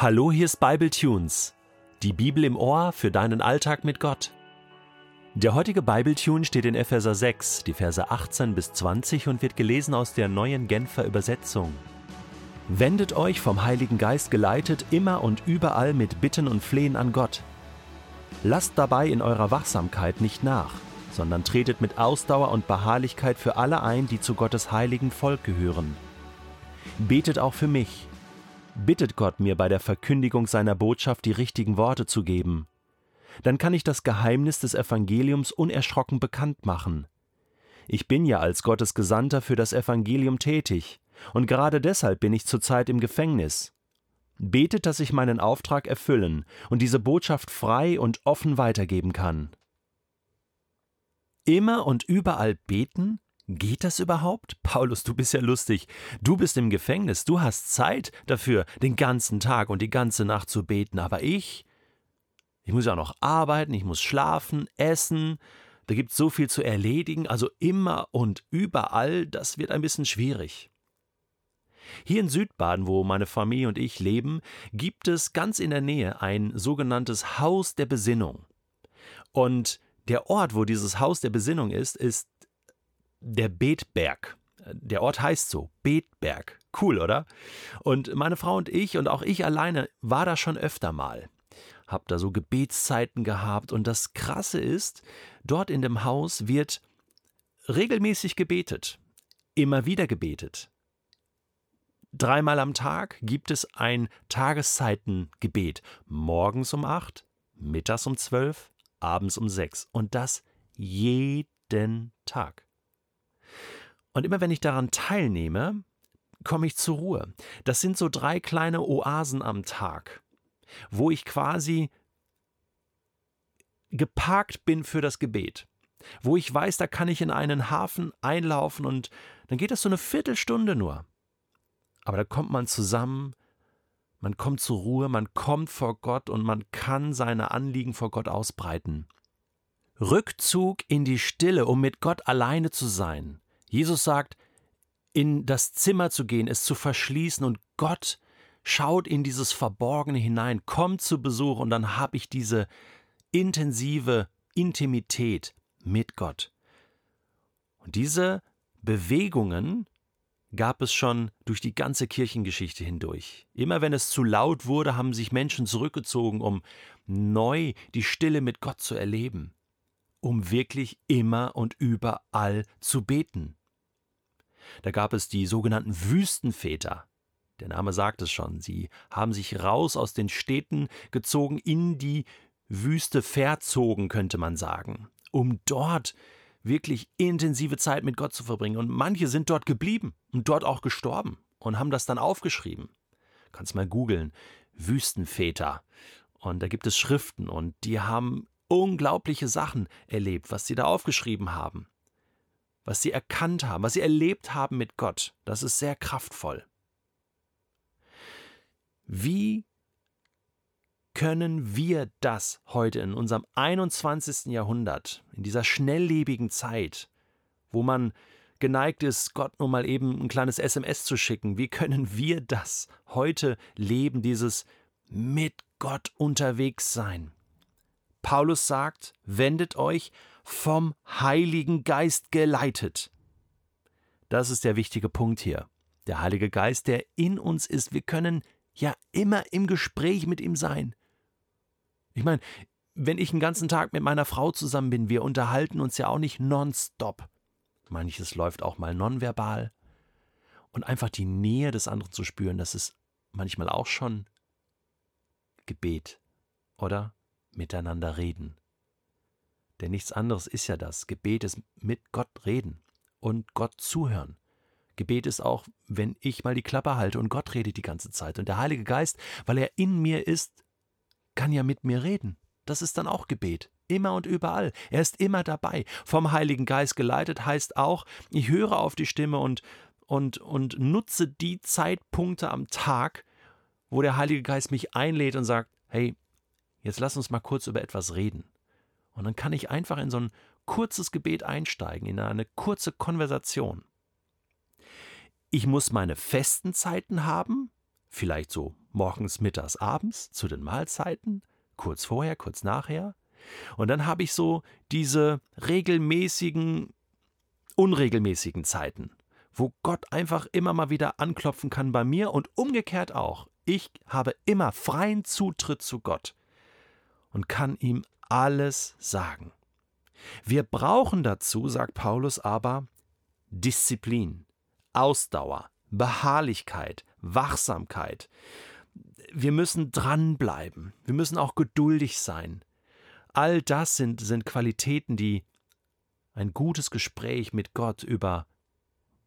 Hallo, hier ist Bible Tunes, die Bibel im Ohr für deinen Alltag mit Gott. Der heutige Bible Tune steht in Epheser 6, die Verse 18 bis 20 und wird gelesen aus der neuen Genfer Übersetzung. Wendet euch vom Heiligen Geist geleitet immer und überall mit Bitten und Flehen an Gott. Lasst dabei in eurer Wachsamkeit nicht nach, sondern tretet mit Ausdauer und Beharrlichkeit für alle ein, die zu Gottes heiligen Volk gehören. Betet auch für mich, bittet Gott mir bei der Verkündigung seiner Botschaft die richtigen Worte zu geben. Dann kann ich das Geheimnis des Evangeliums unerschrocken bekannt machen. Ich bin ja als Gottes Gesandter für das Evangelium tätig, und gerade deshalb bin ich zurzeit im Gefängnis. Betet, dass ich meinen Auftrag erfüllen und diese Botschaft frei und offen weitergeben kann. Immer und überall beten? Geht das überhaupt? Paulus, du bist ja lustig. Du bist im Gefängnis, du hast Zeit dafür, den ganzen Tag und die ganze Nacht zu beten, aber ich? Ich muss ja auch noch arbeiten, ich muss schlafen, essen, da gibt es so viel zu erledigen, also immer und überall, das wird ein bisschen schwierig. Hier in Südbaden, wo meine Familie und ich leben, gibt es ganz in der Nähe ein sogenanntes Haus der Besinnung. Und der Ort, wo dieses Haus der Besinnung ist, ist der Betberg. Der Ort heißt so, Betberg. Cool, oder? Und meine Frau und ich und auch ich alleine war da schon öfter mal. Hab da so Gebetszeiten gehabt und das Krasse ist, dort in dem Haus wird regelmäßig gebetet, immer wieder gebetet. Dreimal am Tag gibt es ein Tageszeitengebet. Morgens um acht, mittags um zwölf, abends um sechs. Und das jeden Tag. Und immer wenn ich daran teilnehme, komme ich zur Ruhe. Das sind so drei kleine Oasen am Tag, wo ich quasi geparkt bin für das Gebet. Wo ich weiß, da kann ich in einen Hafen einlaufen und dann geht das so eine Viertelstunde nur. Aber da kommt man zusammen, man kommt zur Ruhe, man kommt vor Gott und man kann seine Anliegen vor Gott ausbreiten. Rückzug in die Stille, um mit Gott alleine zu sein, Jesus sagt, in das Zimmer zu gehen, es zu verschließen und Gott schaut in dieses Verborgene hinein, kommt zu Besuch und dann habe ich diese intensive Intimität mit Gott. Und diese Bewegungen gab es schon durch die ganze Kirchengeschichte hindurch. Immer wenn es zu laut wurde, haben sich Menschen zurückgezogen, um neu die Stille mit Gott zu erleben, um wirklich immer und überall zu beten. Da gab es die sogenannten Wüstenväter. Der Name sagt es schon. Sie haben sich raus aus den Städten gezogen, in die Wüste verzogen, könnte man sagen, um dort wirklich intensive Zeit mit Gott zu verbringen. Und manche sind dort geblieben und dort auch gestorben und haben das dann aufgeschrieben. Kannst mal googeln. Wüstenväter. Und da gibt es Schriften und die haben unglaubliche Sachen erlebt, was sie da aufgeschrieben haben was sie erkannt haben, was sie erlebt haben mit Gott. Das ist sehr kraftvoll. Wie können wir das heute in unserem 21. Jahrhundert, in dieser schnelllebigen Zeit, wo man geneigt ist, Gott nur mal eben ein kleines SMS zu schicken, wie können wir das heute leben, dieses mit Gott unterwegs sein? Paulus sagt, wendet euch vom Heiligen Geist geleitet. Das ist der wichtige Punkt hier. Der Heilige Geist, der in uns ist. Wir können ja immer im Gespräch mit ihm sein. Ich meine, wenn ich einen ganzen Tag mit meiner Frau zusammen bin, wir unterhalten uns ja auch nicht nonstop. Manches läuft auch mal nonverbal. Und einfach die Nähe des anderen zu spüren, das ist manchmal auch schon Gebet, oder? Miteinander reden. Denn nichts anderes ist ja das. Gebet ist mit Gott reden und Gott zuhören. Gebet ist auch, wenn ich mal die Klappe halte und Gott redet die ganze Zeit. Und der Heilige Geist, weil er in mir ist, kann ja mit mir reden. Das ist dann auch Gebet. Immer und überall. Er ist immer dabei. Vom Heiligen Geist geleitet heißt auch, ich höre auf die Stimme und, und, und nutze die Zeitpunkte am Tag, wo der Heilige Geist mich einlädt und sagt, hey, jetzt lass uns mal kurz über etwas reden. Und dann kann ich einfach in so ein kurzes Gebet einsteigen, in eine kurze Konversation. Ich muss meine festen Zeiten haben, vielleicht so morgens, mittags, abends zu den Mahlzeiten, kurz vorher, kurz nachher. Und dann habe ich so diese regelmäßigen, unregelmäßigen Zeiten, wo Gott einfach immer mal wieder anklopfen kann bei mir und umgekehrt auch. Ich habe immer freien Zutritt zu Gott und kann ihm alles sagen. Wir brauchen dazu, sagt Paulus aber, Disziplin, Ausdauer, Beharrlichkeit, Wachsamkeit. Wir müssen dranbleiben. Wir müssen auch geduldig sein. All das sind, sind Qualitäten, die ein gutes Gespräch mit Gott über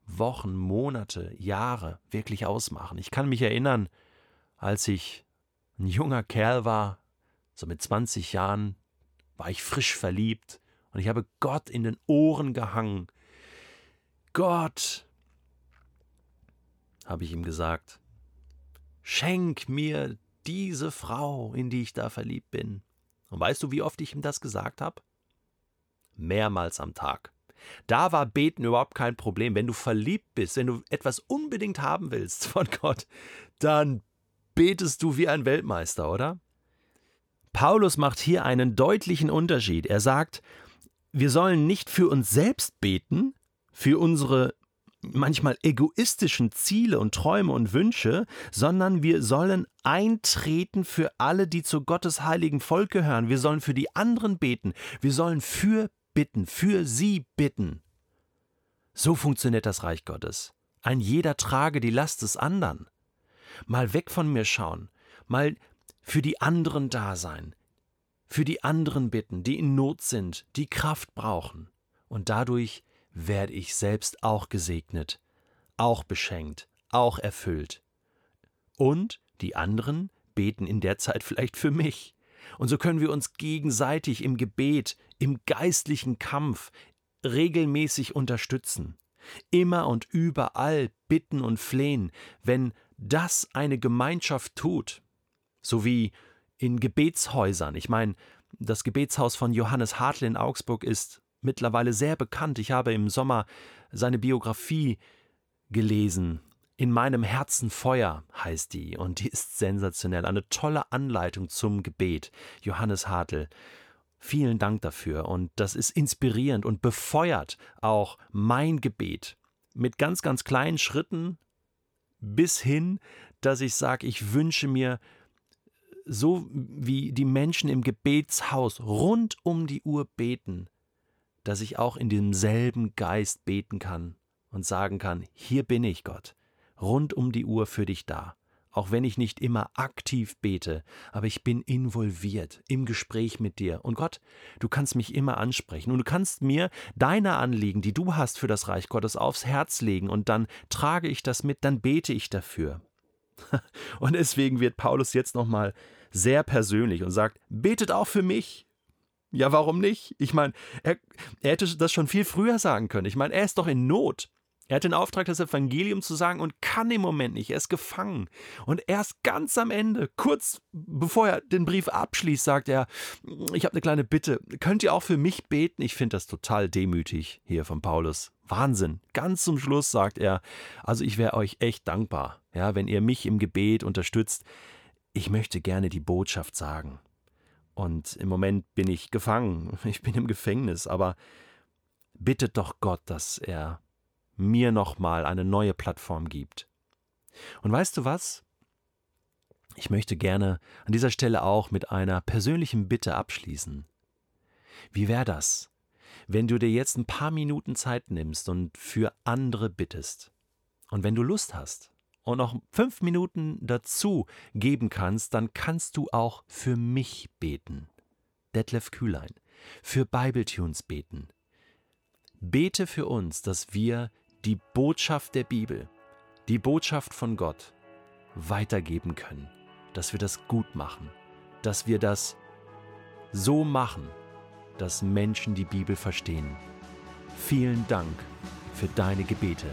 Wochen, Monate, Jahre wirklich ausmachen. Ich kann mich erinnern, als ich ein junger Kerl war, so mit 20 Jahren, war ich frisch verliebt und ich habe Gott in den Ohren gehangen. Gott, habe ich ihm gesagt, schenk mir diese Frau, in die ich da verliebt bin. Und weißt du, wie oft ich ihm das gesagt habe? Mehrmals am Tag. Da war Beten überhaupt kein Problem. Wenn du verliebt bist, wenn du etwas unbedingt haben willst von Gott, dann betest du wie ein Weltmeister, oder? Paulus macht hier einen deutlichen Unterschied. Er sagt, wir sollen nicht für uns selbst beten, für unsere manchmal egoistischen Ziele und Träume und Wünsche, sondern wir sollen eintreten für alle, die zu Gottes heiligen Volk gehören. Wir sollen für die anderen beten. Wir sollen für bitten, für sie bitten. So funktioniert das Reich Gottes. Ein jeder trage die Last des anderen. Mal weg von mir schauen, mal für die anderen da sein, für die anderen bitten, die in Not sind, die Kraft brauchen. Und dadurch werde ich selbst auch gesegnet, auch beschenkt, auch erfüllt. Und die anderen beten in der Zeit vielleicht für mich. Und so können wir uns gegenseitig im Gebet, im geistlichen Kampf regelmäßig unterstützen. Immer und überall bitten und flehen, wenn das eine Gemeinschaft tut. So wie in Gebetshäusern. Ich meine, das Gebetshaus von Johannes Hartl in Augsburg ist mittlerweile sehr bekannt. Ich habe im Sommer seine Biografie gelesen. In meinem Herzen Feuer heißt die und die ist sensationell. Eine tolle Anleitung zum Gebet. Johannes Hartl. Vielen Dank dafür und das ist inspirierend und befeuert auch mein Gebet mit ganz, ganz kleinen Schritten bis hin, dass ich sage, ich wünsche mir so wie die Menschen im Gebetshaus rund um die Uhr beten, dass ich auch in demselben Geist beten kann und sagen kann, hier bin ich Gott, rund um die Uhr für dich da. Auch wenn ich nicht immer aktiv bete, aber ich bin involviert im Gespräch mit dir. Und Gott, du kannst mich immer ansprechen und du kannst mir deine Anliegen, die du hast für das Reich Gottes, aufs Herz legen und dann trage ich das mit, dann bete ich dafür. Und deswegen wird Paulus jetzt nochmal sehr persönlich und sagt, betet auch für mich, ja, warum nicht? Ich meine, er, er hätte das schon viel früher sagen können. Ich meine, er ist doch in Not. Er hat den Auftrag, das Evangelium zu sagen und kann im Moment nicht. Er ist gefangen. Und erst ganz am Ende, kurz bevor er den Brief abschließt, sagt er, ich habe eine kleine Bitte. Könnt ihr auch für mich beten? Ich finde das total demütig hier von Paulus. Wahnsinn. Ganz zum Schluss sagt er, also ich wäre euch echt dankbar, ja, wenn ihr mich im Gebet unterstützt. Ich möchte gerne die Botschaft sagen. Und im Moment bin ich gefangen, ich bin im Gefängnis, aber bittet doch Gott, dass er mir nochmal eine neue Plattform gibt. Und weißt du was? Ich möchte gerne an dieser Stelle auch mit einer persönlichen Bitte abschließen. Wie wäre das, wenn du dir jetzt ein paar Minuten Zeit nimmst und für andere bittest? Und wenn du Lust hast, und noch fünf Minuten dazu geben kannst, dann kannst du auch für mich beten. Detlef Kühlein. Für Bibletunes beten. Bete für uns, dass wir die Botschaft der Bibel, die Botschaft von Gott weitergeben können, dass wir das gut machen, dass wir das so machen, dass Menschen die Bibel verstehen. Vielen Dank für deine Gebete.